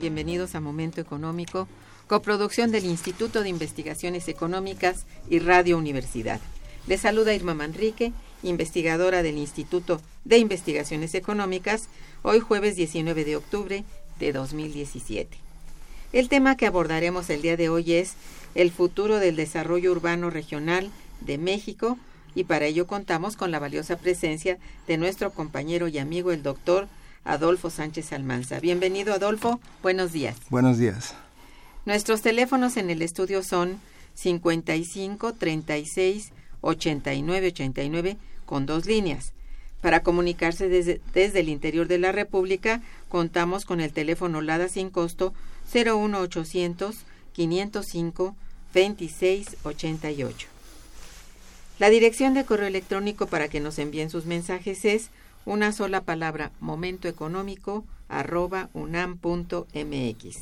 Bienvenidos a Momento Económico, coproducción del Instituto de Investigaciones Económicas y Radio Universidad. Les saluda Irma Manrique, investigadora del Instituto de Investigaciones Económicas, hoy jueves 19 de octubre de 2017. El tema que abordaremos el día de hoy es el futuro del desarrollo urbano regional de México y para ello contamos con la valiosa presencia de nuestro compañero y amigo el doctor Adolfo Sánchez Almanza. Bienvenido Adolfo, buenos días. Buenos días. Nuestros teléfonos en el estudio son 55 36 89 89 con dos líneas. Para comunicarse desde, desde, el interior de la República, contamos con el teléfono LADA sin costo 01800 505 2688. La dirección de correo electrónico para que nos envíen sus mensajes es una sola palabra momentoeconómico arroba unam.mx.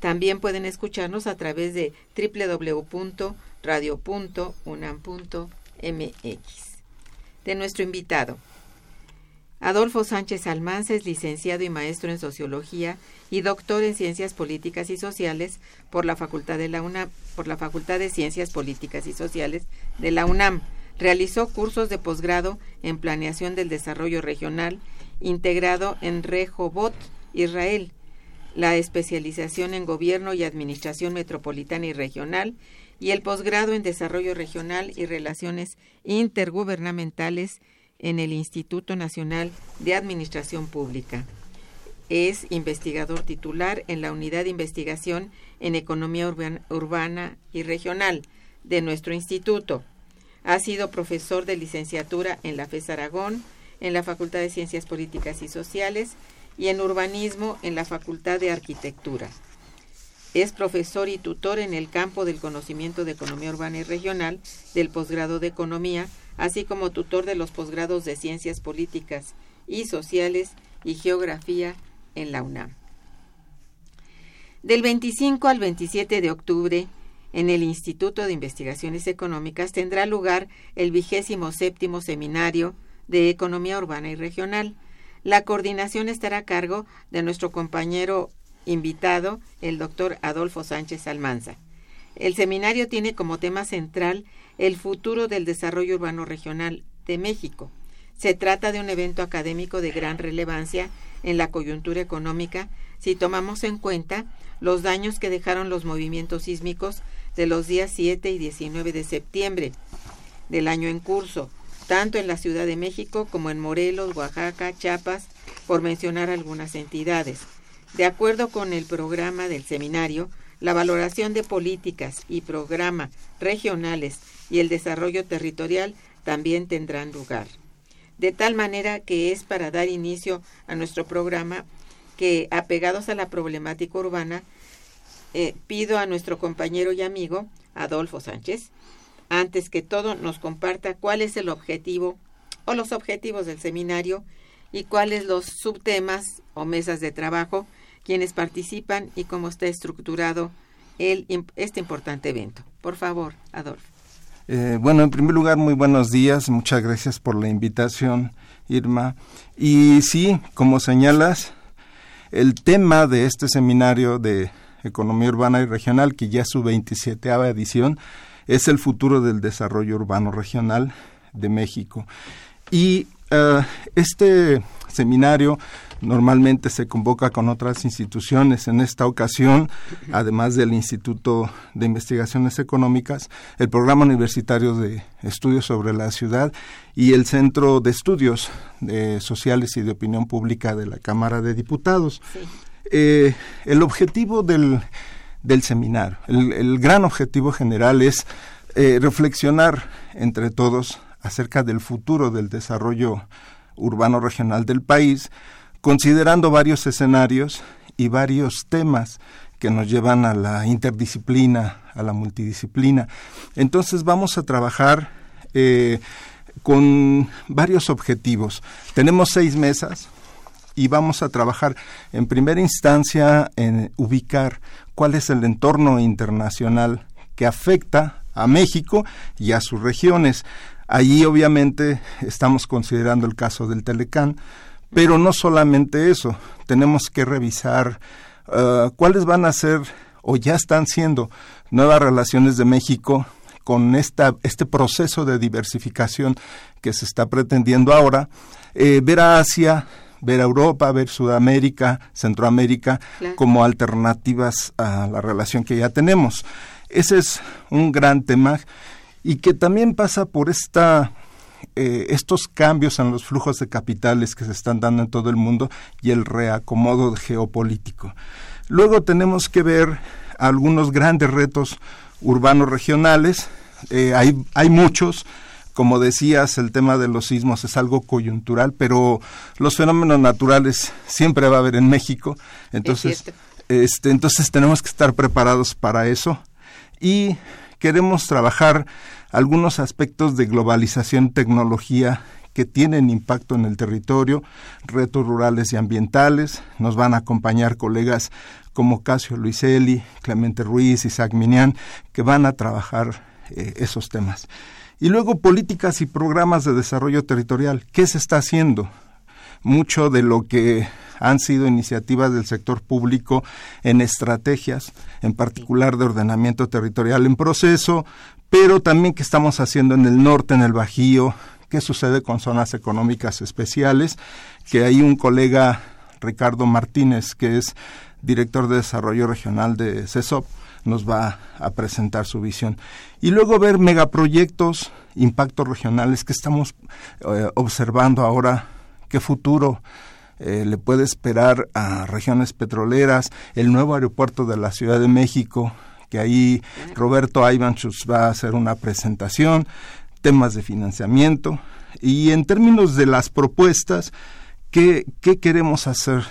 También pueden escucharnos a través de www.radio.unam.mx. De nuestro invitado. Adolfo Sánchez Almanza es licenciado y maestro en Sociología y doctor en Ciencias Políticas y Sociales por la Facultad de la UNAM, por la Facultad de Ciencias Políticas y Sociales de la UNAM. Realizó cursos de posgrado en Planeación del Desarrollo Regional integrado en Rehobot, Israel, la especialización en Gobierno y Administración Metropolitana y Regional y el posgrado en Desarrollo Regional y Relaciones Intergubernamentales en el Instituto Nacional de Administración Pública. Es investigador titular en la Unidad de Investigación en Economía Urbana y Regional de nuestro instituto. Ha sido profesor de licenciatura en la FES Aragón, en la Facultad de Ciencias Políticas y Sociales y en Urbanismo en la Facultad de Arquitectura. Es profesor y tutor en el campo del conocimiento de Economía Urbana y Regional del posgrado de Economía así como tutor de los posgrados de Ciencias Políticas y Sociales y Geografía en la UNAM. Del 25 al 27 de octubre, en el Instituto de Investigaciones Económicas tendrá lugar el vigésimo séptimo seminario de Economía Urbana y Regional. La coordinación estará a cargo de nuestro compañero invitado, el doctor Adolfo Sánchez Almanza. El seminario tiene como tema central el futuro del desarrollo urbano regional de México. Se trata de un evento académico de gran relevancia en la coyuntura económica si tomamos en cuenta los daños que dejaron los movimientos sísmicos de los días 7 y 19 de septiembre del año en curso, tanto en la Ciudad de México como en Morelos, Oaxaca, Chiapas, por mencionar algunas entidades. De acuerdo con el programa del seminario, la valoración de políticas y programas regionales y el desarrollo territorial también tendrán lugar. De tal manera que es para dar inicio a nuestro programa que, apegados a la problemática urbana, eh, pido a nuestro compañero y amigo, Adolfo Sánchez, antes que todo nos comparta cuál es el objetivo o los objetivos del seminario y cuáles los subtemas o mesas de trabajo, quienes participan y cómo está estructurado el, este importante evento. Por favor, Adolfo. Eh, bueno, en primer lugar, muy buenos días. Muchas gracias por la invitación, Irma. Y sí, como señalas, el tema de este seminario de Economía Urbana y Regional, que ya su 27 edición, es el futuro del desarrollo urbano regional de México. Y uh, este seminario normalmente se convoca con otras instituciones. En esta ocasión, además del Instituto de Investigaciones Económicas, el Programa Universitario de Estudios sobre la Ciudad y el Centro de Estudios Sociales y de Opinión Pública de la Cámara de Diputados. Eh, el objetivo del, del seminario, el, gran objetivo general es eh, reflexionar entre todos acerca del futuro del desarrollo urbano regional del país, considerando varios escenarios y varios temas que nos llevan a la interdisciplina, a la multidisciplina. Entonces vamos a trabajar eh, con varios objetivos. Tenemos seis mesas y vamos a trabajar en primera instancia en ubicar cuál es el entorno internacional que afecta a México y a sus regiones. Allí obviamente estamos considerando el caso del Telecán, pero no solamente eso, tenemos que revisar uh, cuáles van a ser o ya están siendo nuevas relaciones de México con esta, este proceso de diversificación que se está pretendiendo ahora, eh, ver a Asia, ver a Europa, ver Sudamérica, Centroamérica como alternativas a la relación que ya tenemos. Ese es un gran tema y que también pasa por esta eh, estos cambios en los flujos de capitales que se están dando en todo el mundo y el reacomodo geopolítico. Luego tenemos que ver algunos grandes retos urbanos regionales. Eh, hay, hay muchos, como decías, el tema de los sismos es algo coyuntural, pero los fenómenos naturales siempre va a haber en México. Entonces, este, entonces tenemos que estar preparados para eso. Y queremos trabajar algunos aspectos de globalización tecnología que tienen impacto en el territorio, retos rurales y ambientales. Nos van a acompañar colegas como Casio Luiselli, Clemente Ruiz, Isaac Minian, que van a trabajar eh, esos temas. Y luego políticas y programas de desarrollo territorial. ¿Qué se está haciendo? Mucho de lo que han sido iniciativas del sector público en estrategias, en particular de ordenamiento territorial en proceso, pero también que estamos haciendo en el norte, en el Bajío, qué sucede con zonas económicas especiales, que hay un colega, Ricardo Martínez, que es director de desarrollo regional de CESOP, nos va a presentar su visión. Y luego ver megaproyectos, impactos regionales que estamos eh, observando ahora, qué futuro eh, le puede esperar a regiones petroleras, el nuevo aeropuerto de la Ciudad de México, que ahí Roberto Ivanchus va a hacer una presentación, temas de financiamiento y en términos de las propuestas, ¿qué, qué queremos hacer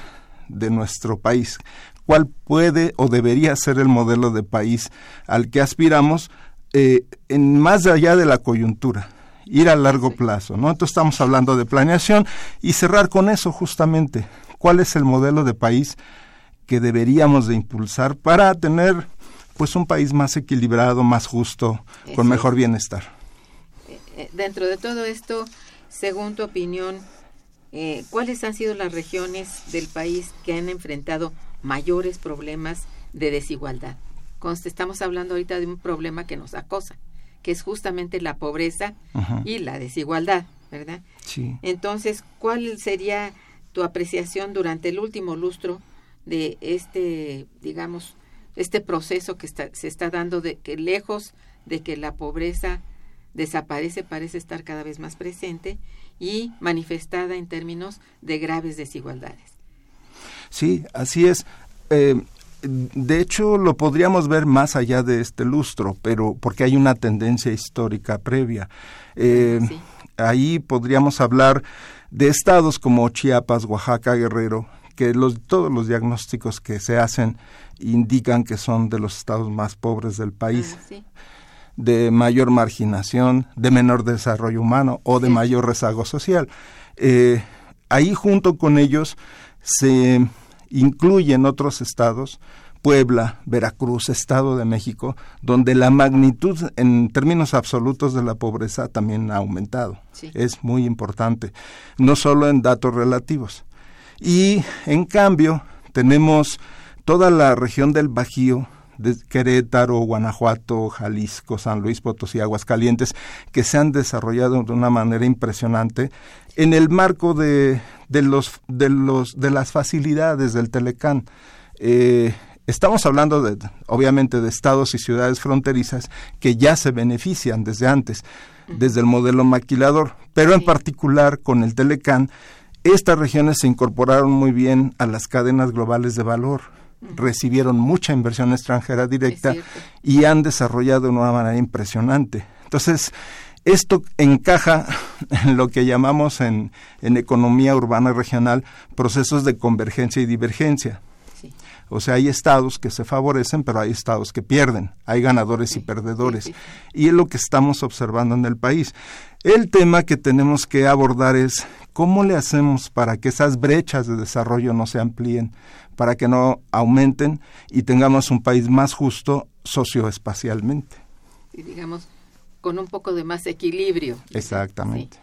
de nuestro país? ¿Cuál puede o debería ser el modelo de país al que aspiramos eh, en más allá de la coyuntura? ir a largo plazo, ¿no? Entonces estamos hablando de planeación y cerrar con eso justamente. ¿Cuál es el modelo de país que deberíamos de impulsar para tener pues un país más equilibrado, más justo, con mejor bienestar? Eh, eh, dentro de todo esto, según tu opinión, eh, ¿cuáles han sido las regiones del país que han enfrentado mayores problemas de desigualdad? estamos hablando ahorita de un problema que nos acosa, que es justamente la pobreza y la desigualdad, ¿verdad? Sí. Entonces, ¿cuál sería tu apreciación durante el último lustro de este, digamos, este proceso que se está dando de que lejos de que la pobreza desaparece, parece estar cada vez más presente y manifestada en términos de graves desigualdades. Sí, así es. Eh, de hecho, lo podríamos ver más allá de este lustro, pero porque hay una tendencia histórica previa. Eh, ahí podríamos hablar de estados como Chiapas, Oaxaca, Guerrero, que los, todos los diagnósticos que se hacen indican que son de los estados más pobres del país, ah, de mayor marginación, de menor desarrollo humano o de mayor rezago social. Eh, ahí junto con ellos se incluyen otros estados, Puebla, Veracruz, Estado de México, donde la magnitud en términos absolutos de la pobreza también ha aumentado. Es muy importante, no solo en datos relativos. Y en cambio, tenemos toda la región del Bajío, de Querétaro, Guanajuato, Jalisco, San Luis Potosí, Aguascalientes, que se han desarrollado de una manera impresionante en el marco de, de, los, de, los, de las facilidades del Telecán. Eh, estamos hablando de, obviamente, de estados y ciudades fronterizas que ya se benefician desde antes, desde el modelo maquilador, pero en particular con el Telecán, estas regiones se incorporaron muy bien a las cadenas globales de valor recibieron mucha inversión extranjera directa y han desarrollado de una manera impresionante. Entonces, esto encaja en lo que llamamos en, en economía urbana regional procesos de convergencia y divergencia. O sea, hay estados que se favorecen, pero hay estados que pierden. Hay ganadores y perdedores. y es lo que estamos observando en el país. El tema que tenemos que abordar es cómo le hacemos para que esas brechas de desarrollo no se amplíen, para que no aumenten y tengamos un país más justo socioespacialmente. Y digamos, con un poco de más equilibrio. Exactamente.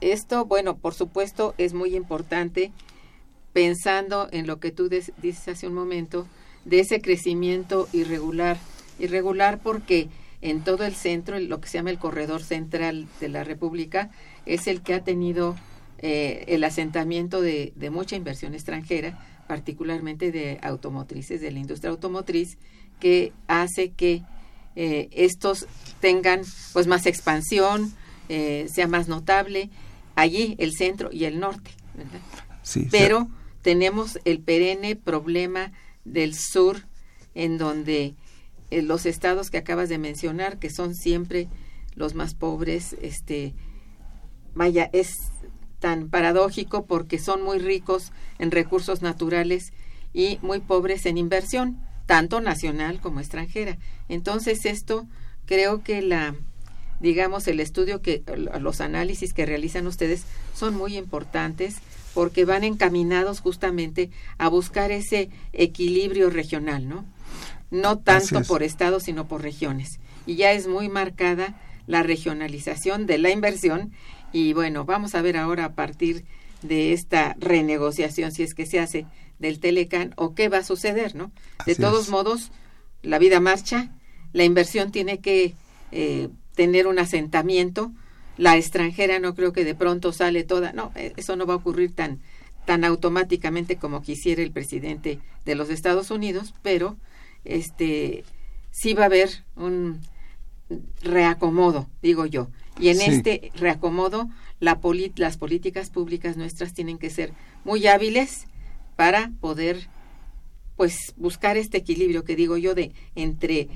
Esto, bueno, por supuesto, es muy importante pensando en lo que tú dices hace un momento, de ese crecimiento irregular. Irregular porque en todo el centro, lo que se llama el corredor central de la República, es el que ha tenido eh, el asentamiento de, mucha inversión extranjera, particularmente de automotrices, de la industria automotriz, que hace que eh, estos tengan pues más expansión eh, sea más notable, allí el centro y el norte, ¿verdad? Sí, Pero tenemos el perenne problema del sur, en donde eh, los estados que acabas de mencionar, que son siempre los más pobres, este, vaya, es tan paradójico porque son muy ricos en recursos naturales y muy pobres en inversión, tanto nacional como extranjera. Entonces esto creo que la digamos el estudio que los análisis que realizan ustedes son muy importantes porque van encaminados justamente a buscar ese equilibrio regional, ¿no? No tanto por estados, sino por regiones. Y ya es muy marcada la regionalización de la inversión y bueno, vamos a ver ahora a partir de esta renegociación, si es que se hace del Telecan o qué va a suceder, ¿no? De todos modos, la vida marcha, la inversión tiene que eh, tener un asentamiento, la extranjera no creo que de pronto sale toda, no, eh, eso no va a ocurrir tan tan automáticamente como quisiera el presidente de los Estados Unidos, pero este sí va a haber un reacomodo, digo yo. Y en este reacomodo, la las políticas públicas nuestras tienen que ser muy hábiles para poder pues buscar este equilibrio que digo yo de entre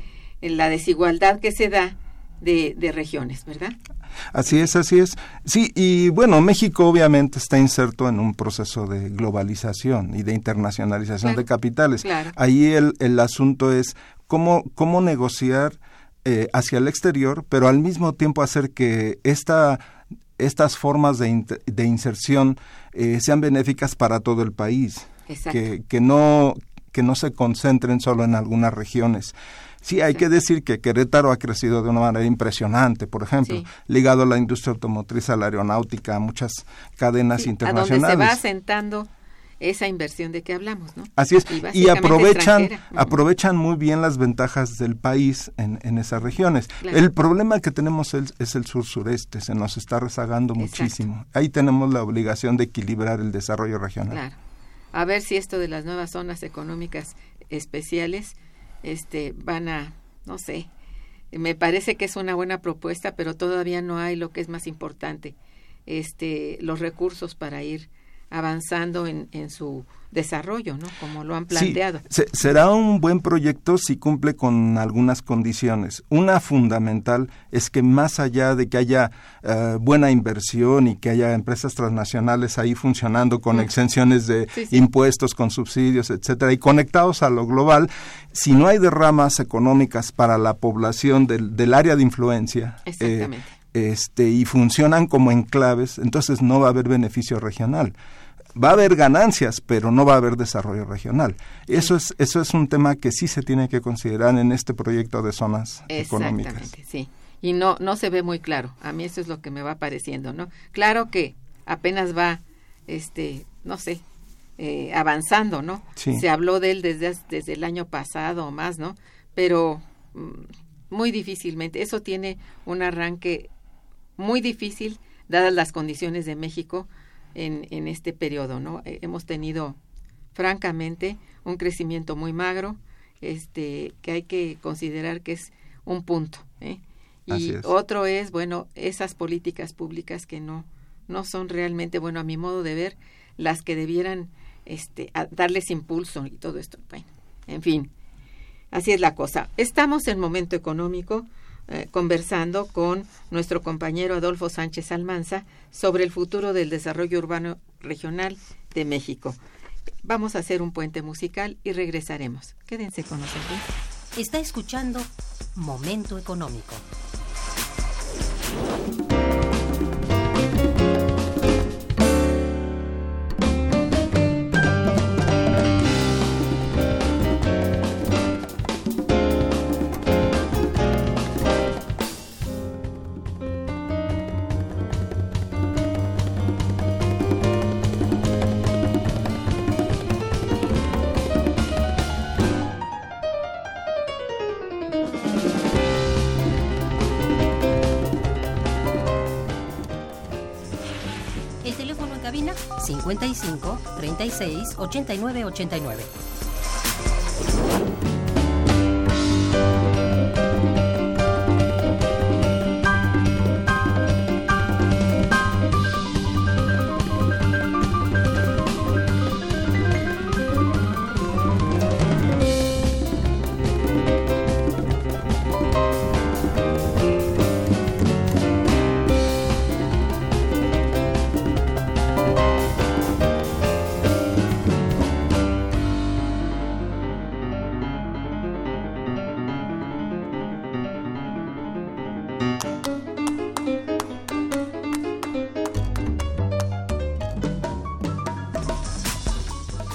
la desigualdad que se da de, de regiones, ¿verdad? Así es, así es. Sí, y bueno, México obviamente está inserto en un proceso de globalización y de internacionalización de capitales. Ahí el, el asunto es cómo, cómo negociar eh, hacia el exterior, pero al mismo tiempo hacer que esta, estas formas de, de inserción eh, sean benéficas para todo el país, que, que, no, que no se concentren solo en algunas regiones. Sí, hay que decir que Querétaro ha crecido de una manera impresionante, por ejemplo, ligado a la industria automotriz, a la aeronáutica, a muchas cadenas internacionales. A donde se va asentando esa inversión de que hablamos, ¿no? Así es, y, aprovechan, aprovechan muy bien las ventajas del país en, en esas regiones. El problema que tenemos es, el sur-sureste, se nos está rezagando muchísimo. Ahí tenemos la obligación de equilibrar el desarrollo regional. Claro. A ver si esto de las nuevas zonas económicas especiales este, van a, no sé, me parece que es una buena propuesta, pero todavía no hay lo que es más importante, este, los recursos para ir avanzando en, en su desarrollo, ¿no? Como lo han planteado. Sí, será un buen proyecto si cumple con algunas condiciones. Una fundamental es que más allá de que haya eh, buena inversión y que haya empresas transnacionales ahí funcionando con exenciones de impuestos, con subsidios, etcétera, y conectados a lo global, si no hay derramas económicas para la población del, del área de influencia, eh, este, y funcionan como enclaves, entonces no va a haber beneficio regional va a haber ganancias, pero no va a haber desarrollo regional. Eso es eso es un tema que sí se tiene que considerar en este proyecto de zonas económicas. Sí. Y no no se ve muy claro. A mí eso es lo que me va pareciendo, ¿no? Claro que apenas va este, no sé, eh, avanzando, ¿no? Se habló de él desde desde el año pasado o más, ¿no? Pero mm, muy difícilmente. Eso tiene un arranque muy difícil dadas las condiciones de México en, en este periodo, ¿no? Eh, hemos tenido, francamente, un crecimiento muy magro, este, que hay que considerar que es un punto. ¿eh? Y otro es, bueno, esas políticas públicas que no, no son realmente, bueno, a mi modo de ver, las que debieran este, darles impulso y todo esto. Bueno, en fin, así es la cosa. Estamos en momento económico. Eh, conversando con nuestro compañero Adolfo Sánchez Almanza sobre el futuro del desarrollo urbano regional de México. Vamos a hacer un puente musical y regresaremos. Quédense con nosotros. Está escuchando Momento Económico. Teléfono en cabina 55 36 89 89.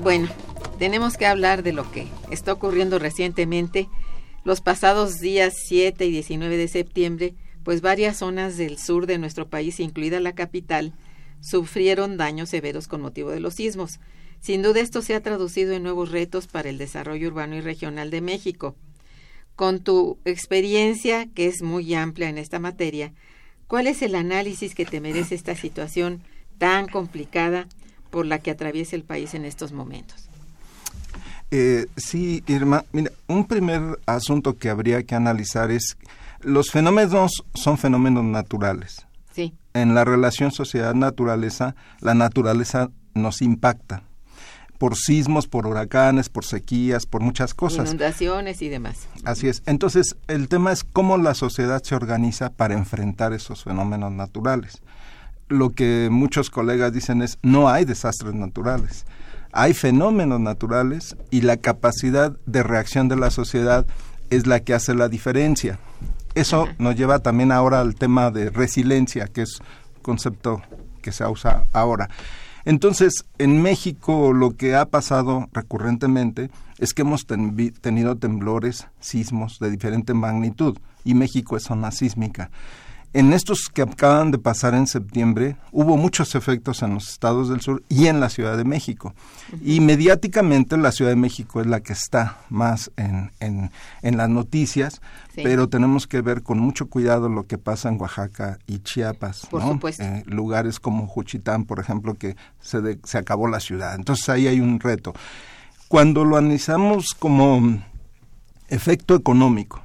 Bueno, tenemos que hablar de lo que está ocurriendo recientemente. Los pasados días 7 y 19 de septiembre, pues varias zonas del sur de nuestro país, incluida la capital, sufrieron daños severos con motivo de los sismos. Sin duda esto se ha traducido en nuevos retos para el desarrollo urbano y regional de México. Con tu experiencia, que es muy amplia en esta materia, ¿cuál es el análisis que te merece esta situación tan complicada por la que atraviesa el país en estos momentos? Eh, sí, Irma, mira, un primer asunto que habría que analizar es los fenómenos son fenómenos naturales. Sí. En la relación sociedad-naturaleza, la naturaleza nos impacta por sismos, por huracanes, por sequías, por muchas cosas. Inundaciones y demás. Así es. Entonces, el tema es cómo la sociedad se organiza para enfrentar esos fenómenos naturales. Lo que muchos colegas dicen es, no hay desastres naturales. Hay fenómenos naturales y la capacidad de reacción de la sociedad es la que hace la diferencia. Eso nos lleva también ahora al tema de resiliencia, que es un concepto que se usa ahora. Entonces, en México lo que ha pasado recurrentemente es que hemos tenido temblores, sismos de diferente magnitud, y México es zona sísmica. En estos que acaban de pasar en septiembre, hubo muchos efectos en los estados del sur y en la Ciudad de México. Y mediáticamente la Ciudad de México es la que está más en, en, las noticias, pero tenemos que ver con mucho cuidado lo que pasa en Oaxaca y Chiapas. Por supuesto. Eh, lugares como Juchitán, por ejemplo, que se, se acabó la ciudad. Entonces ahí hay un reto. Cuando lo analizamos como efecto económico,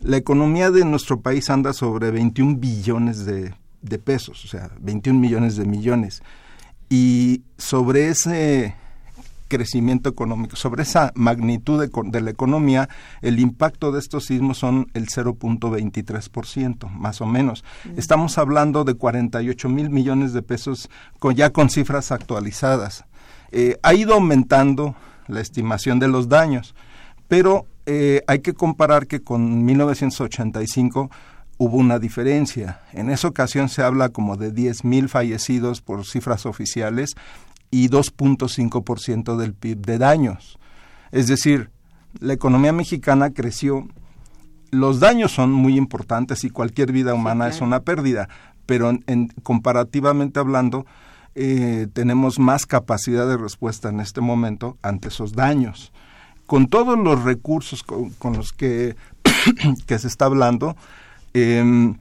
la economía de nuestro país anda sobre 21 billones de, pesos, o sea, 21 millones de millones. Y sobre ese crecimiento económico, sobre esa magnitud de, la economía, el impacto de estos sismos son el 0.23%, más o menos. Mm. Estamos hablando de 48 mil millones de pesos con, ya con cifras actualizadas. Eh, ha ido aumentando la estimación de los daños, pero eh, hay que comparar que con 1985 hubo una diferencia. En esa ocasión se habla como de 10.000 fallecidos por cifras oficiales y 2.5% del PIB de daños. Es decir, la economía mexicana creció. Los daños son muy importantes y cualquier vida humana es una pérdida, pero en, comparativamente hablando, eh, tenemos más capacidad de respuesta en este momento ante esos daños con todos los recursos con, los que, que, se está hablando, eh,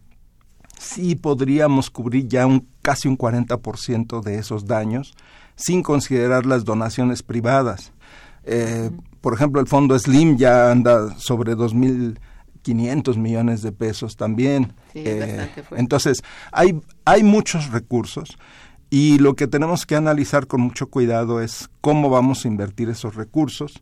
sí podríamos cubrir ya un, casi un 40% de esos daños, sin considerar las donaciones privadas. Eh, por ejemplo, el fondo Slim ya anda sobre 2.500 millones de pesos también. Eh, entonces, hay, hay muchos recursos. Y lo que tenemos que analizar con mucho cuidado es cómo vamos a invertir esos recursos,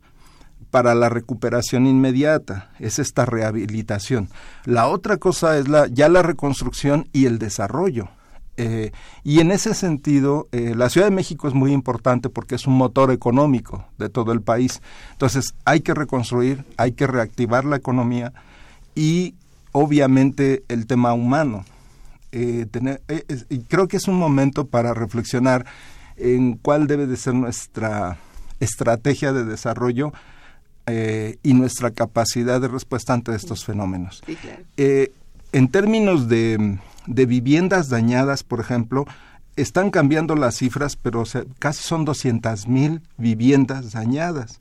para la recuperación inmediata, es esta rehabilitación. La otra cosa es la, ya la reconstrucción y el desarrollo. Eh, y en ese sentido, eh, la Ciudad de México es muy importante porque es un motor económico de todo el país. Entonces, hay que reconstruir, hay que reactivar la economía y obviamente el tema humano. Eh, y creo que es un momento para reflexionar en cuál debe de ser nuestra estrategia de desarrollo eh, y nuestra capacidad de respuesta ante estos fenómenos. Eh, en términos de, viviendas dañadas, por ejemplo, están cambiando las cifras, pero casi son 200 mil viviendas dañadas.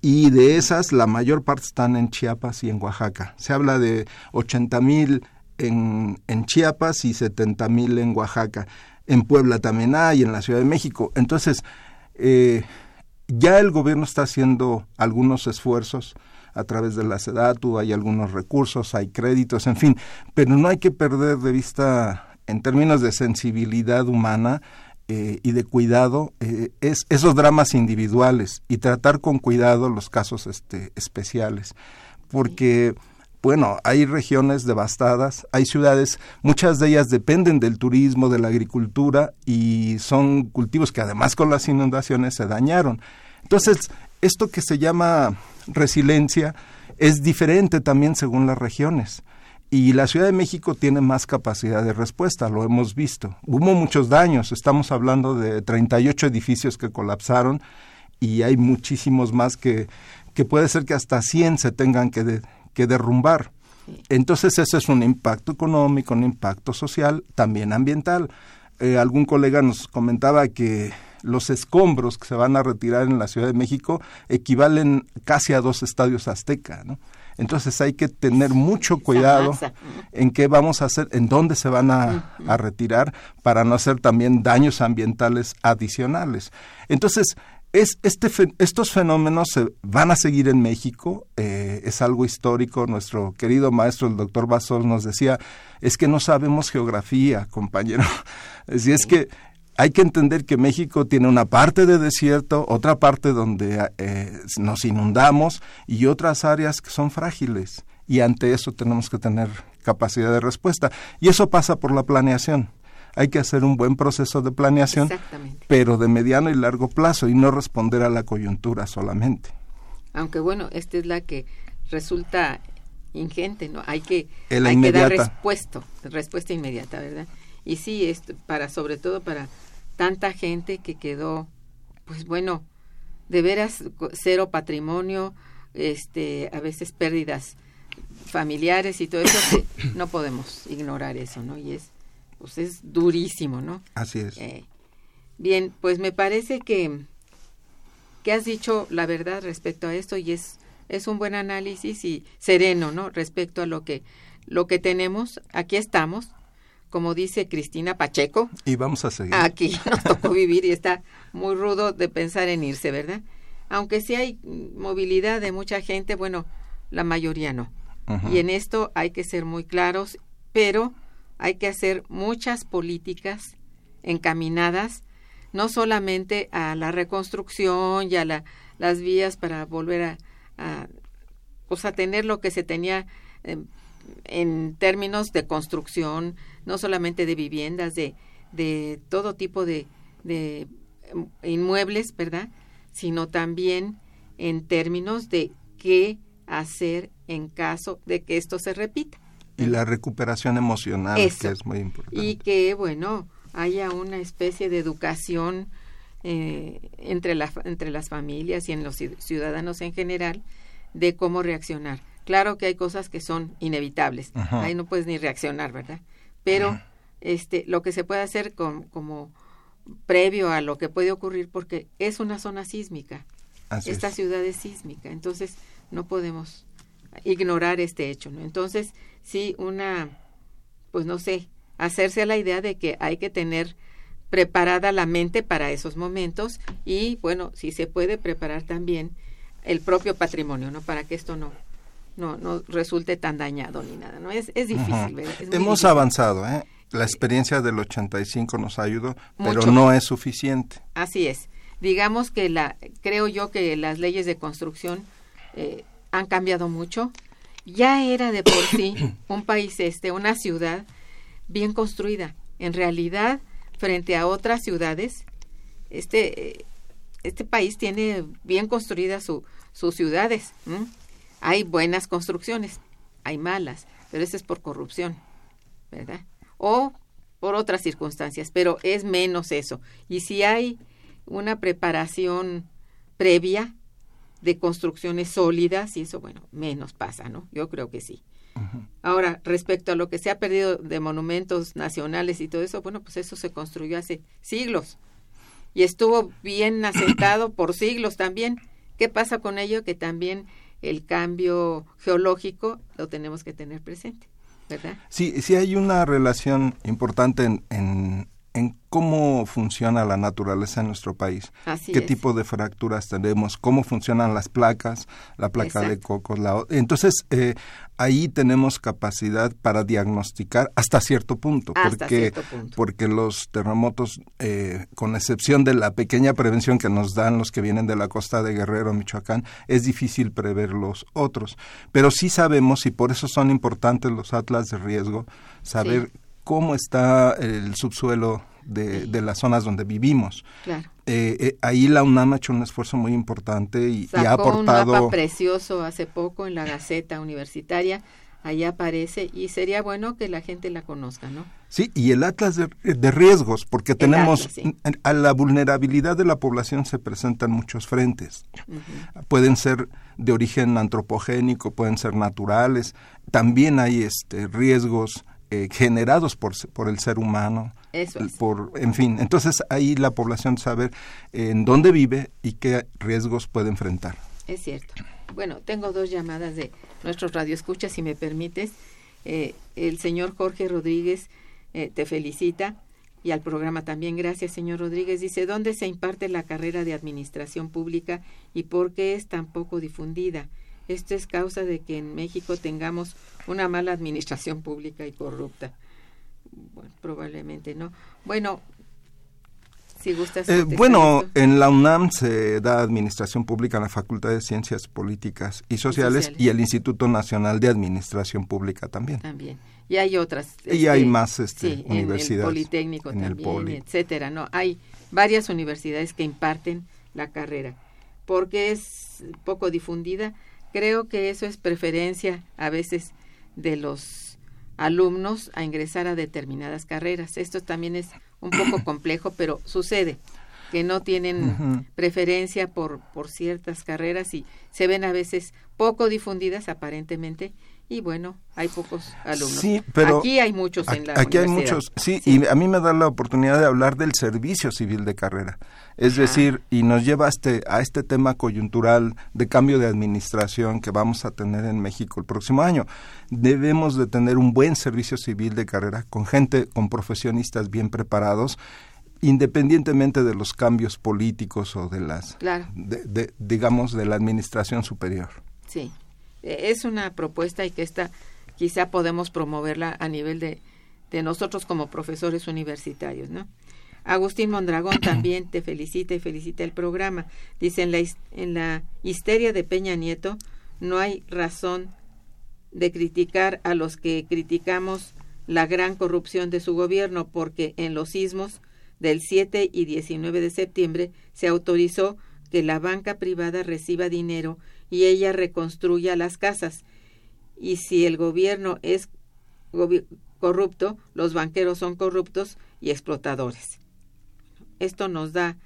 Y de esas, la mayor parte están en Chiapas y en Oaxaca. Se habla de 80 mil en, en Chiapas y 70 mil en Oaxaca. En Puebla también hay, en la Ciudad de México. Entonces, eh, ya el gobierno está haciendo algunos esfuerzos a través de la SEDATU, hay algunos recursos, hay créditos, en fin, pero no hay que perder de vista, en términos de sensibilidad humana, eh, y de cuidado eh, es esos dramas individuales y tratar con cuidado los casos este, especiales. Porque bueno, hay regiones devastadas, hay ciudades, muchas de ellas dependen del turismo, de la agricultura y son cultivos que además con las inundaciones se dañaron. Entonces, esto que se llama resiliencia es diferente también según las regiones. Y la Ciudad de México tiene más capacidad de respuesta, lo hemos visto. Hubo muchos daños, estamos hablando de 38 edificios que colapsaron y hay muchísimos más que, que puede ser que hasta 100 se tengan que, que derrumbar. Entonces ese es un impacto económico, un impacto social, también ambiental. Eh, algún colega nos comentaba que los escombros que se van a retirar en la Ciudad de México equivalen casi a dos estadios azteca, ¿no? Entonces hay que tener mucho cuidado en qué vamos a hacer, en dónde se van a, retirar para no hacer también daños ambientales adicionales. Entonces, es, este, estos fenómenos se van a seguir en México, eh, es algo histórico. Nuestro querido maestro, el doctor Basol, nos decía, es que no sabemos geografía, compañero. Así es que hay que entender que México tiene una parte de desierto, otra parte donde eh, nos inundamos y otras áreas que son frágiles. Y ante eso tenemos que tener capacidad de respuesta. Y eso pasa por la planeación. Hay que hacer un buen proceso de planeación, pero de mediano y largo plazo y no responder a la coyuntura solamente. Aunque bueno, esta es la que resulta ingente, ¿no? Hay que, hay que dar respuesta, respuesta inmediata, ¿verdad? Y sí, es para sobre todo para tanta gente que quedó, pues bueno, de veras cero patrimonio, este, a veces pérdidas familiares y todo eso, no podemos ignorar eso, ¿no? Y es, pues es durísimo, ¿no? Así es. Eh, bien, pues me parece que, que has dicho la verdad respecto a esto y es, es un buen análisis y sereno, ¿no? Respecto a lo que, lo que tenemos, aquí estamos, como dice Cristina Pacheco. Y vamos a seguir. Aquí nos tocó vivir y está muy rudo de pensar en irse, ¿verdad? Aunque sí hay movilidad de mucha gente, bueno, la mayoría no. Y en esto hay que ser muy claros, pero hay que hacer muchas políticas encaminadas no solamente a la reconstrucción y a la, las vías para volver a, a, pues tener lo que se tenía en términos de construcción, no solamente de viviendas, de, de todo tipo de, de inmuebles, ¿verdad? Sino también en términos de qué hacer en caso de que esto se repita. Y la recuperación emocional, que es muy importante. Y que, bueno, haya una especie de educación eh, entre, la, entre las familias y en los ciudadanos en general de cómo reaccionar. Claro que hay cosas que son inevitables, ahí no puedes ni reaccionar, ¿verdad? Pero este, lo que se puede hacer como previo a lo que puede ocurrir, porque es una zona sísmica, esta ciudad es sísmica, entonces no podemos ignorar este hecho, ¿no? Entonces, sí, una, pues no sé, hacerse a la idea de que hay que tener preparada la mente para esos momentos y, bueno, si se puede preparar también el propio patrimonio, ¿no? Para que esto no, no, no resulte tan dañado ni nada, ¿no? Es, es difícil. Hemos avanzado, ¿eh? La experiencia del 85 nos ayudó, pero no es suficiente. Así es. Digamos que la, creo yo que las leyes de construcción eh, han cambiado mucho. Ya era de por sí un país este, una ciudad bien construida. En realidad, frente a otras ciudades, este, este país tiene bien construidas su, sus ciudades. Hay buenas construcciones, hay malas, pero eso es por corrupción, ¿verdad? O por otras circunstancias, pero es menos eso. Y si hay una preparación previa de construcciones sólidas, y eso, bueno, menos pasa, ¿no? Yo creo que sí. Ahora, respecto a lo que se ha perdido de monumentos nacionales y todo eso, bueno, pues eso se construyó hace siglos y estuvo bien asentado por siglos también. ¿Qué pasa con ello? Que también el cambio geológico lo tenemos que tener presente. ¿verdad? Sí, sí hay una relación importante en, en, en cómo funciona la naturaleza en nuestro país, Así qué es. tipo de fracturas tenemos, cómo funcionan las placas, la placa de cocos, la entonces eh, ahí tenemos capacidad para diagnosticar hasta cierto punto, Hasta porque cierto punto. porque los terremotos, eh, con excepción de la pequeña prevención que nos dan los que vienen de la costa de Guerrero, Michoacán, es difícil prever los otros, pero sí sabemos y por eso son importantes los atlas de riesgo, saber Sí. Cómo está el subsuelo de, de las zonas donde vivimos. Claro. Eh, eh, ahí la UNAM ha hecho un esfuerzo muy importante y, y ha Sacó un aportado... mapa precioso hace poco en la Gaceta Universitaria. Ahí aparece y sería bueno que la gente la conozca, ¿no? Sí, y el atlas de, de riesgos, porque tenemos atlas, sí. n- a la vulnerabilidad de la población se presentan muchos frentes. Pueden ser de origen antropogénico, pueden ser naturales. También hay este riesgos eh, generados por, por el ser humano. Eso es. Por, en fin, entonces ahí la población sabe en dónde vive y qué riesgos puede enfrentar. Es cierto. Bueno, tengo dos llamadas de nuestros radioescuchas, si me permites. Eh, el señor Jorge Rodríguez eh, te felicita y al programa también. Gracias, señor Rodríguez. Dice, ¿dónde se imparte la carrera de administración pública y por qué es tan poco difundida? Esto es causa de que en México tengamos una mala administración pública y corrupta. Bueno, probablemente no. Bueno, si gustas. Eh, bueno, esto. en la UNAM se da Administración Pública en la Facultad de Ciencias Políticas y Sociales y, Sociales. el Instituto Nacional de Administración Pública también. también. Y hay otras. Y hay más, este, sí, universidades. En el Politécnico En el también, Poli. etcétera. No, hay varias universidades que imparten la carrera. Porque es poco difundida, creo que eso es preferencia a veces de los alumnos a ingresar a determinadas carreras. Esto también es un poco complejo, pero sucede que no tienen preferencia por, por ciertas carreras y se ven a veces poco difundidas aparentemente y bueno, hay pocos alumnos. Sí, pero aquí hay muchos en la Aquí hay muchos, sí, y a mí me da la oportunidad de hablar del servicio civil de carrera. Es Ajá. decir, y nos lleva a este, a este tema coyuntural de cambio de administración que vamos a tener en México el próximo año. Debemos de tener un buen servicio civil de carrera con gente, con profesionistas bien preparados, independientemente de los cambios políticos o de las, Claro. de- de- digamos, de la administración superior. Sí, es una propuesta y que esta quizá podemos promoverla a nivel de, de nosotros como profesores universitarios, ¿no? Agustín Mondragón también te felicita y felicita el programa. Dice, en la, en la histeria de Peña Nieto no hay razón de criticar a los que criticamos la gran corrupción de su gobierno, porque en los sismos del 7 y 19 de septiembre se autorizó que la banca privada reciba dinero y ella reconstruya las casas. Y si el gobierno es corrupto, los banqueros son corruptos y explotadores. Esto nos da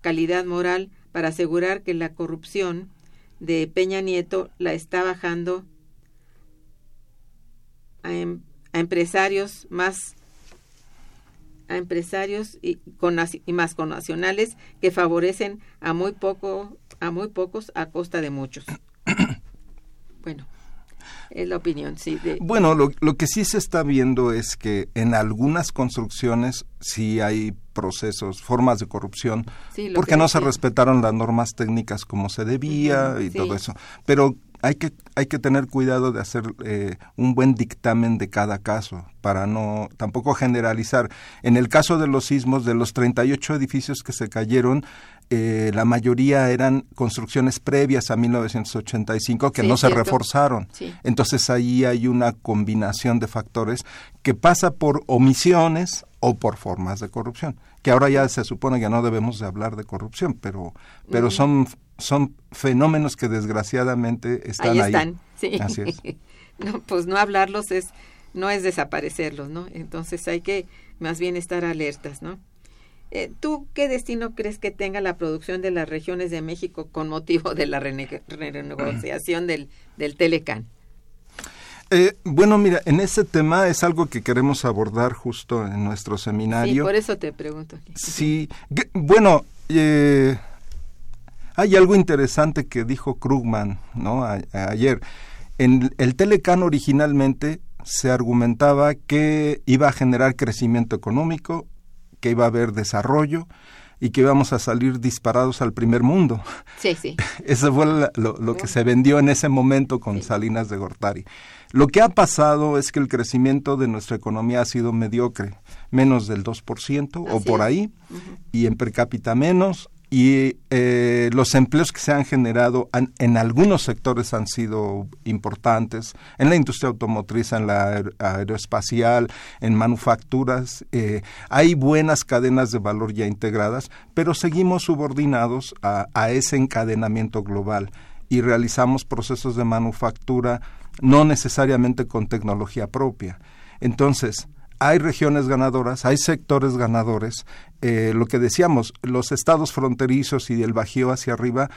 calidad moral para asegurar que la corrupción de Peña Nieto la está bajando a, em- a empresarios más a empresarios y, con, y más con nacionales que favorecen a muy poco a muy pocos a costa de muchos. bueno, es la opinión, sí. De, Bueno, lo, lo que sí se está viendo es que en algunas construcciones sí hay procesos, formas de corrupción, Sí, porque que no se respetaron las normas técnicas como se debía y sí. todo eso. Pero hay que, hay que tener cuidado de hacer eh, un buen dictamen de cada caso para no tampoco generalizar. En el caso de los sismos, de los 38 edificios que se cayeron, eh, la mayoría eran construcciones previas a 1985 que Sí, no se cierto. reforzaron. Sí. Entonces ahí hay una combinación de factores que pasa por omisiones o por formas de corrupción, que ahora ya se supone que no debemos de hablar de corrupción, pero pero son son fenómenos que desgraciadamente están ahí ahí. están, sí. Así es. no, pues no hablarlos es no es desaparecerlos, ¿no? Entonces hay que más bien estar alertas, ¿no? Eh, ¿Tú qué destino crees que tenga la producción de las regiones de México con motivo de la rene- renegociación del, del Telecán? Eh, bueno, mira, en ese tema es algo que queremos abordar justo en nuestro Sí, seminario. por eso te pregunto. aquí. Sí, que- bueno, eh, hay algo interesante que dijo Krugman, ¿no? A- ayer. En el Telecán originalmente se argumentaba que iba a generar crecimiento económico, que iba a haber desarrollo y que íbamos a salir disparados al primer mundo. Sí, sí. Eso fue lo, que se vendió en ese momento con Salinas de Gortari. Lo que ha pasado es que el crecimiento de nuestra economía ha sido mediocre, menos del 2% o por ahí, y en per cápita menos, y eh, los empleos que se han generado en algunos sectores han sido importantes, en la industria automotriz, en la aeroespacial, en manufacturas. Eh, hay buenas cadenas de valor ya integradas, pero seguimos subordinados a, a ese encadenamiento global y realizamos procesos de manufactura no necesariamente con tecnología propia. Entonces, hay regiones ganadoras, hay sectores ganadores. Eh, lo que decíamos, los estados fronterizos y del Bajío hacia arriba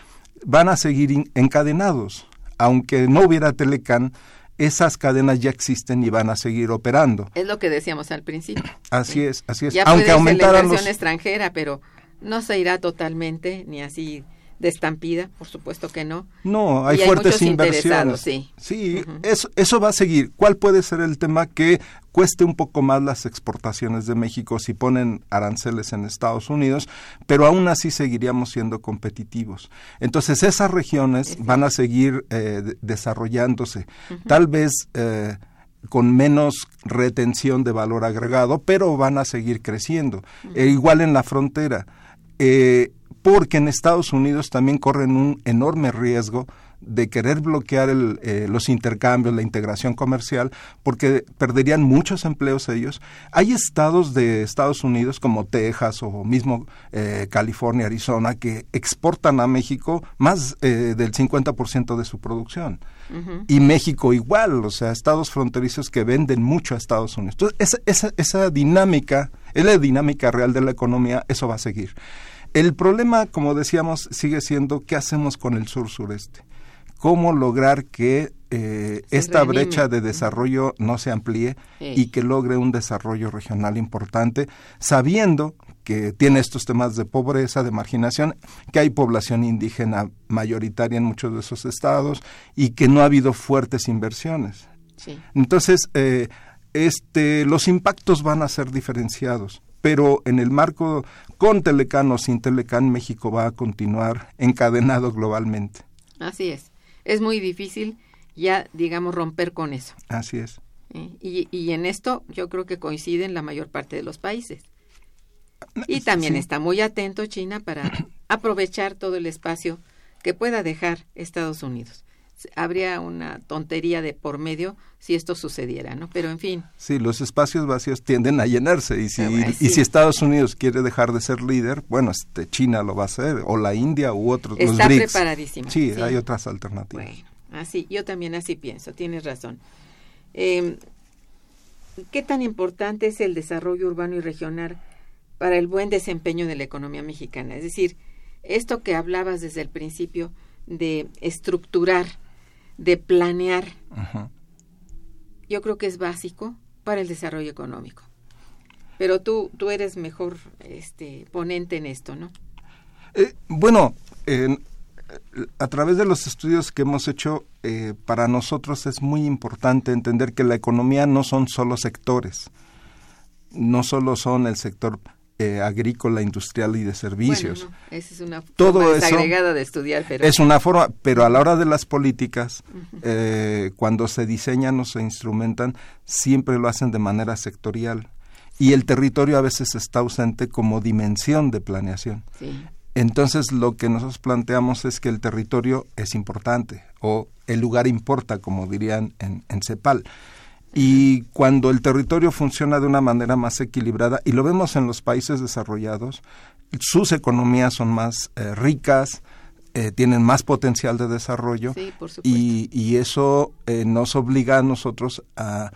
van a seguir encadenados. Aunque no hubiera Telecan, esas cadenas ya existen y van a seguir operando. Es lo que decíamos al principio. Así es, así es. Ya Aunque aumentaran la inversión extranjera, pero no se irá totalmente ni así de estampida, por supuesto que no. No, hay fuertes inversiones. Sí, sí eso, eso va a seguir. ¿Cuál puede ser el tema que cueste un poco más las exportaciones de México si ponen aranceles en Estados Unidos, pero aún así seguiríamos siendo competitivos. Entonces esas regiones van a seguir eh, desarrollándose, tal vez eh, con menos retención de valor agregado, pero van a seguir creciendo. E igual en la frontera. Eh, porque en Estados Unidos también corren un enorme riesgo de querer bloquear eh, los intercambios, la integración comercial, porque perderían muchos empleos ellos. Hay estados de Estados Unidos como Texas o mismo eh, California, Arizona, que exportan a México más eh, del 50% de su producción. Y México igual, o sea, estados fronterizos que venden mucho a Estados Unidos. Entonces, esa, esa, esa dinámica, es la dinámica real de la economía, eso va a seguir. El problema, como decíamos, sigue siendo qué hacemos con el sur-sureste. Cómo lograr que eh, esta brecha de desarrollo no se amplíe y que logre un desarrollo regional importante, sabiendo que tiene estos temas de pobreza, de marginación, que hay población indígena mayoritaria en muchos de esos estados y que no ha habido fuertes inversiones. Entonces, eh, este, los impactos van a ser diferenciados pero en el marco con Telecan o sin Telecan, México va a continuar encadenado globalmente. Así es. Es muy difícil ya, digamos, romper con eso. Así es. Eh, y, y, en esto yo creo que coinciden la mayor parte de los países. Y también está muy atento China para aprovechar todo el espacio que pueda dejar Estados Unidos habría una tontería de por medio si esto sucediera, ¿no? Pero en fin. Sí, los espacios vacíos tienden a llenarse y si, y si Estados Unidos quiere dejar de ser líder, bueno, este, China lo va a hacer, o la India u otros. Está preparadísimo. Sí, hay otras alternativas. Bueno, así, yo también así pienso, tienes razón. Eh, ¿Qué tan importante es el desarrollo urbano y regional para el buen desempeño de la economía mexicana? Es decir, esto que hablabas desde el principio de estructurar de planear, yo creo que es básico para el desarrollo económico. Pero tú, tú eres mejor este, ponente en esto, ¿no? Eh, bueno, a través de los estudios que hemos hecho, eh, para nosotros es muy importante entender que la economía no son solo sectores, no solo son el sector eh, agrícola, industrial y de servicios. esa es una forma desagregada de estudiar. Pero... Es una forma, pero a la hora de las políticas, eh, cuando se diseñan o se instrumentan, siempre lo hacen de manera sectorial. Y el territorio a veces está ausente como dimensión de planeación. Entonces lo que nosotros planteamos es que el territorio es importante o el lugar importa, como dirían en, en CEPAL. Y cuando el territorio funciona de una manera más equilibrada, y lo vemos en los países desarrollados, sus economías son más eh, ricas, eh, tienen más potencial de desarrollo y, y, eso eh, nos obliga a nosotros a,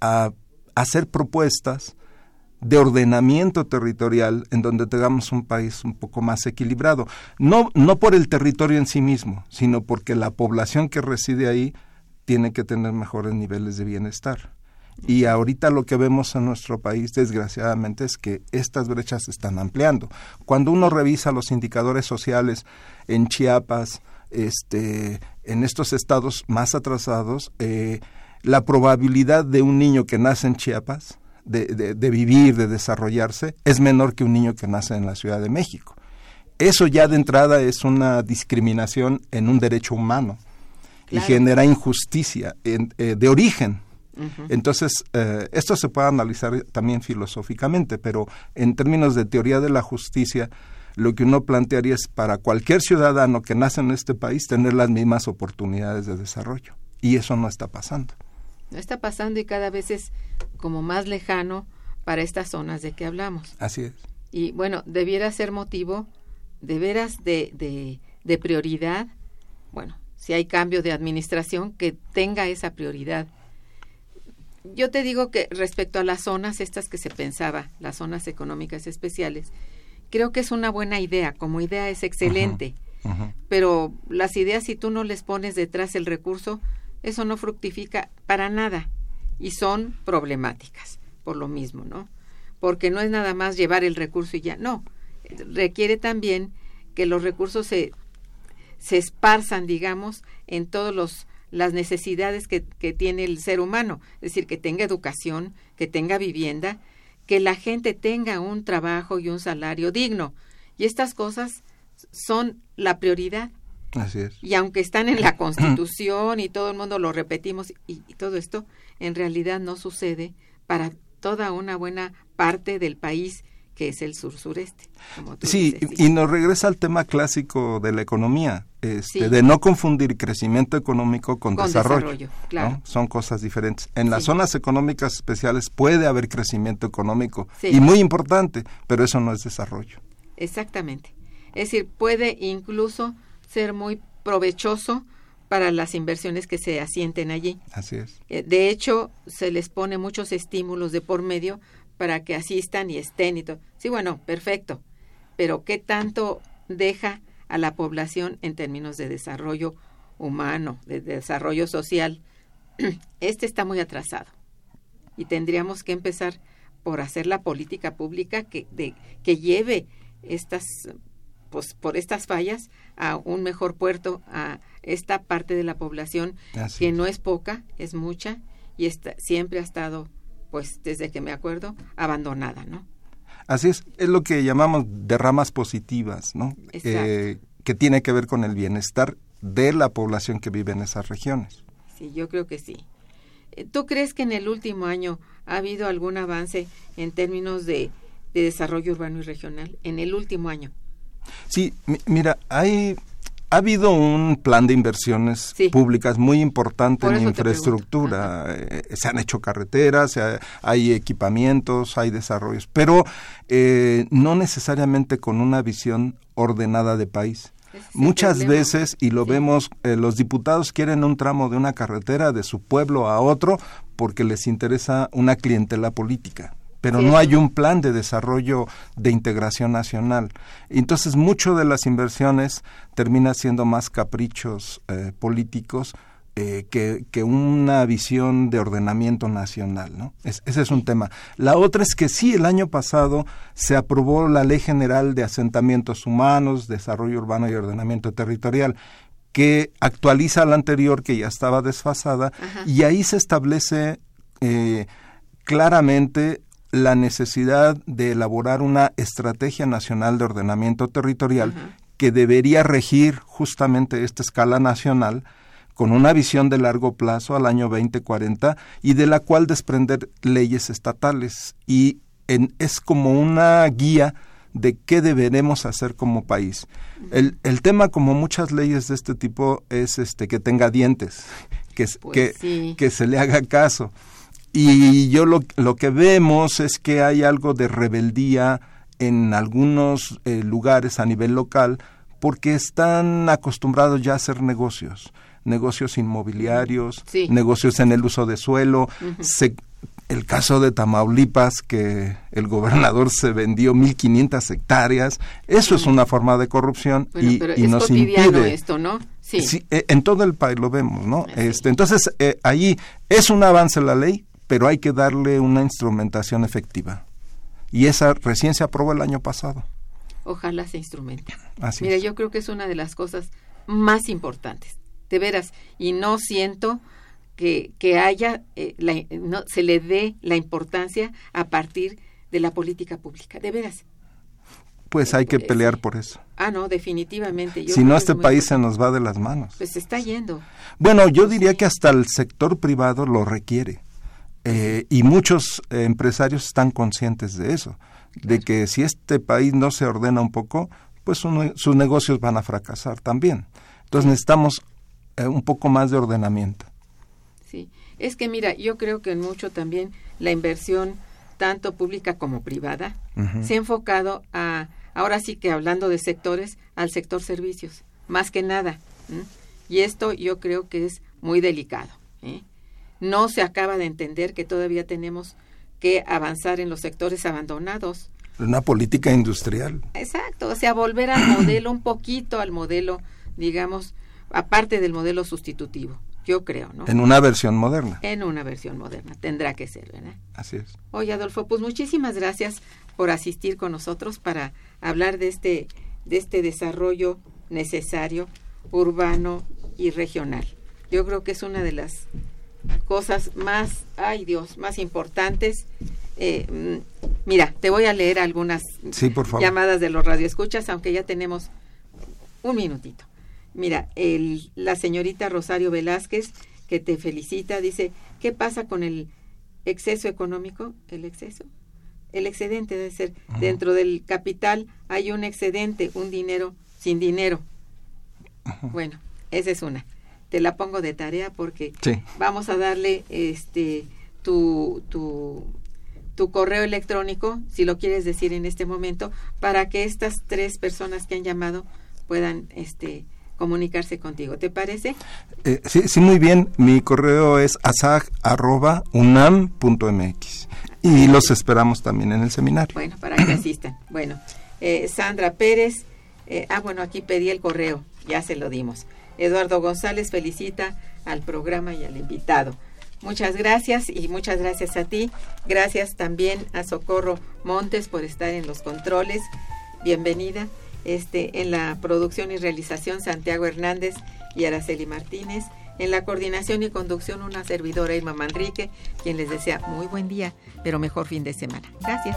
a, hacer propuestas de ordenamiento territorial en donde tengamos un país un poco más equilibrado. No, no por el territorio en sí mismo, sino porque la población que reside ahí tiene que tener mejores niveles de bienestar. Y ahorita lo que vemos en nuestro país, desgraciadamente, es que estas brechas se están ampliando. Cuando uno revisa los indicadores sociales en Chiapas, este, en estos estados más atrasados, eh, la probabilidad de un niño que nace en Chiapas de, de, vivir, de desarrollarse, es menor que un niño que nace en la Ciudad de México. Eso ya de entrada es una discriminación en un derecho humano y genera injusticia eh, de origen. Entonces, eh, esto se puede analizar también filosóficamente, pero en términos de teoría de la justicia, lo que uno plantearía es para cualquier ciudadano que nace en este país tener las mismas oportunidades de desarrollo. Y eso no está pasando. No está pasando y cada vez es como más lejano para estas zonas de que hablamos. Así es. Y bueno, debiera ser motivo de veras de, de, de prioridad, bueno, si hay cambio de administración, que tenga esa prioridad. Yo te digo que respecto a las zonas estas que se pensaba, las zonas económicas especiales, creo que es una buena idea, como idea es excelente, pero las ideas si tú no les pones detrás el recurso, eso no fructifica para nada y son problemáticas por lo mismo, ¿no? Porque no es nada más llevar el recurso y ya, no, requiere también que los recursos se se esparzan, digamos, en todos los las necesidades que, que tiene el ser humano, es decir, que tenga educación, que tenga vivienda, que la gente tenga un trabajo y un salario digno. Y estas cosas son la prioridad. Así es. Y aunque están en la Constitución y todo el mundo lo repetimos y, todo esto, en realidad no sucede para toda una buena parte del país que es el sur-sureste. Sí, y nos regresa al tema clásico de la economía, este, de no confundir crecimiento económico con, desarrollo. Son cosas diferentes. En las zonas económicas especiales puede haber crecimiento económico y muy importante, pero eso no es desarrollo. Exactamente. Es decir, puede incluso ser muy provechoso para las inversiones que se asienten allí. Así es. Eh, de hecho, se les pone muchos estímulos de por medio para que asistan y estén y todo. Sí, bueno, perfecto. Pero ¿qué tanto deja a la población en términos de desarrollo humano, de desarrollo social? Este está muy atrasado. Y tendríamos que empezar por hacer la política pública que, de, que lleve estas pues, por estas fallas a un mejor puerto a esta parte de la población que no es poca, es mucha y está, siempre ha estado pues desde que me acuerdo, abandonada, ¿no? Así es, es lo que llamamos derramas positivas, ¿no? Eh, que tiene que ver con el bienestar de la población que vive en esas regiones. Sí, yo creo que sí. Eh, ¿Tú crees que en el último año ha habido algún avance en términos de, de desarrollo urbano y regional? En el último año. Sí, mira, hay ha habido un plan de inversiones públicas muy importante en infraestructura. Eh, se han hecho carreteras, hay equipamientos, hay desarrollos, pero eh, no necesariamente con una visión ordenada de país. Muchas veces, y lo vemos, eh, los diputados quieren un tramo de una carretera de su pueblo a otro porque les interesa una clientela política pero no hay un plan de desarrollo de integración nacional. Entonces, mucho de las inversiones termina siendo más caprichos eh, políticos eh, que, que, una visión de ordenamiento nacional, ¿no? ese es un tema. La otra es que sí, el año pasado se aprobó la Ley General de Asentamientos Humanos, Desarrollo Urbano y Ordenamiento Territorial, que actualiza la anterior que ya estaba desfasada, y ahí se establece eh, claramente la necesidad de elaborar una estrategia nacional de ordenamiento territorial que debería regir justamente esta escala nacional con una visión de largo plazo al año 2040 y de la cual desprender leyes estatales y es como una guía de qué deberemos hacer como país. El, el, tema, como muchas leyes de este tipo, es este que tenga dientes, que, pues que, que se le haga caso. Y yo lo, lo que vemos es que hay algo de rebeldía en algunos eh, lugares a nivel local porque están acostumbrados ya a hacer negocios, negocios inmobiliarios, negocios en el uso de suelo. el caso de Tamaulipas, que el gobernador se vendió 1.500 hectáreas, eso es una forma de corrupción y, nos impide. esto, ¿no? Sí. Eh, en todo el país lo vemos, ¿no? Este, entonces, eh, ahí es un avance la ley, pero hay que darle una instrumentación efectiva. Y esa recién se aprobó el año pasado. Ojalá se instrumente. Así Mira, yo creo que es una de las cosas más importantes, de veras, y no siento que, que haya, eh, la, no, se le dé la importancia a partir de la política pública, de veras. Pues hay que Eh, pelear por eso. Ah, no, definitivamente. Yo Si no, este país se nos va de las manos. Pues se está yendo. Bueno, yo diría que hasta el sector privado lo requiere. Eh, y muchos eh, empresarios están conscientes de eso, de que si este país no se ordena un poco, pues sus negocios van a fracasar también. Entonces necesitamos eh, un poco más de ordenamiento. Sí, es que mira, yo creo que en mucho también la inversión, tanto pública como privada, se ha enfocado a, ahora sí que hablando de sectores, al sector servicios, más que nada. Y esto yo creo que es muy delicado. ¿eh? No se acaba de entender que todavía tenemos que avanzar en los sectores abandonados. Una política industrial. Exacto, o sea, volver al modelo, un poquito al modelo, digamos, aparte del modelo sustitutivo, yo creo, ¿no? En una versión moderna. En una versión moderna, tendrá que ser, ¿verdad? Así es. Oye, Adolfo, pues muchísimas gracias por asistir con nosotros para hablar de este, de este desarrollo necesario, urbano y regional. Yo creo que es una de las cosas más, ay Dios, más importantes. Eh, mm, mira, te voy a leer algunas Sí, por favor. llamadas de los radioescuchas, aunque ya tenemos un minutito. Mira, el, la señorita Rosario Velázquez, que te felicita, dice, ¿qué pasa con el exceso económico? ¿El exceso? El excedente debe ser, dentro del capital hay un excedente, un dinero sin dinero. Bueno, esa es una. Te la pongo de tarea porque Sí. vamos a darle este tu, tu, tu correo electrónico, si lo quieres decir en este momento, para que estas tres personas que han llamado puedan este comunicarse contigo. ¿Te parece? Eh, sí, sí, muy bien. Mi correo es asag.unam.mx. Y los esperamos también en el seminario. Bueno, para que asistan. Bueno, eh, Sandra Pérez, eh, ah, bueno, aquí pedí el correo, ya se lo dimos. Eduardo González felicita al programa y al invitado. Muchas gracias y muchas gracias a ti. Gracias también a Socorro Montes por estar en los controles. Bienvenida. Este, en la producción y realización Santiago Hernández y Araceli Martínez. En la coordinación y conducción una servidora Irma Manrique, quien les desea muy buen día, pero mejor fin de semana. Gracias.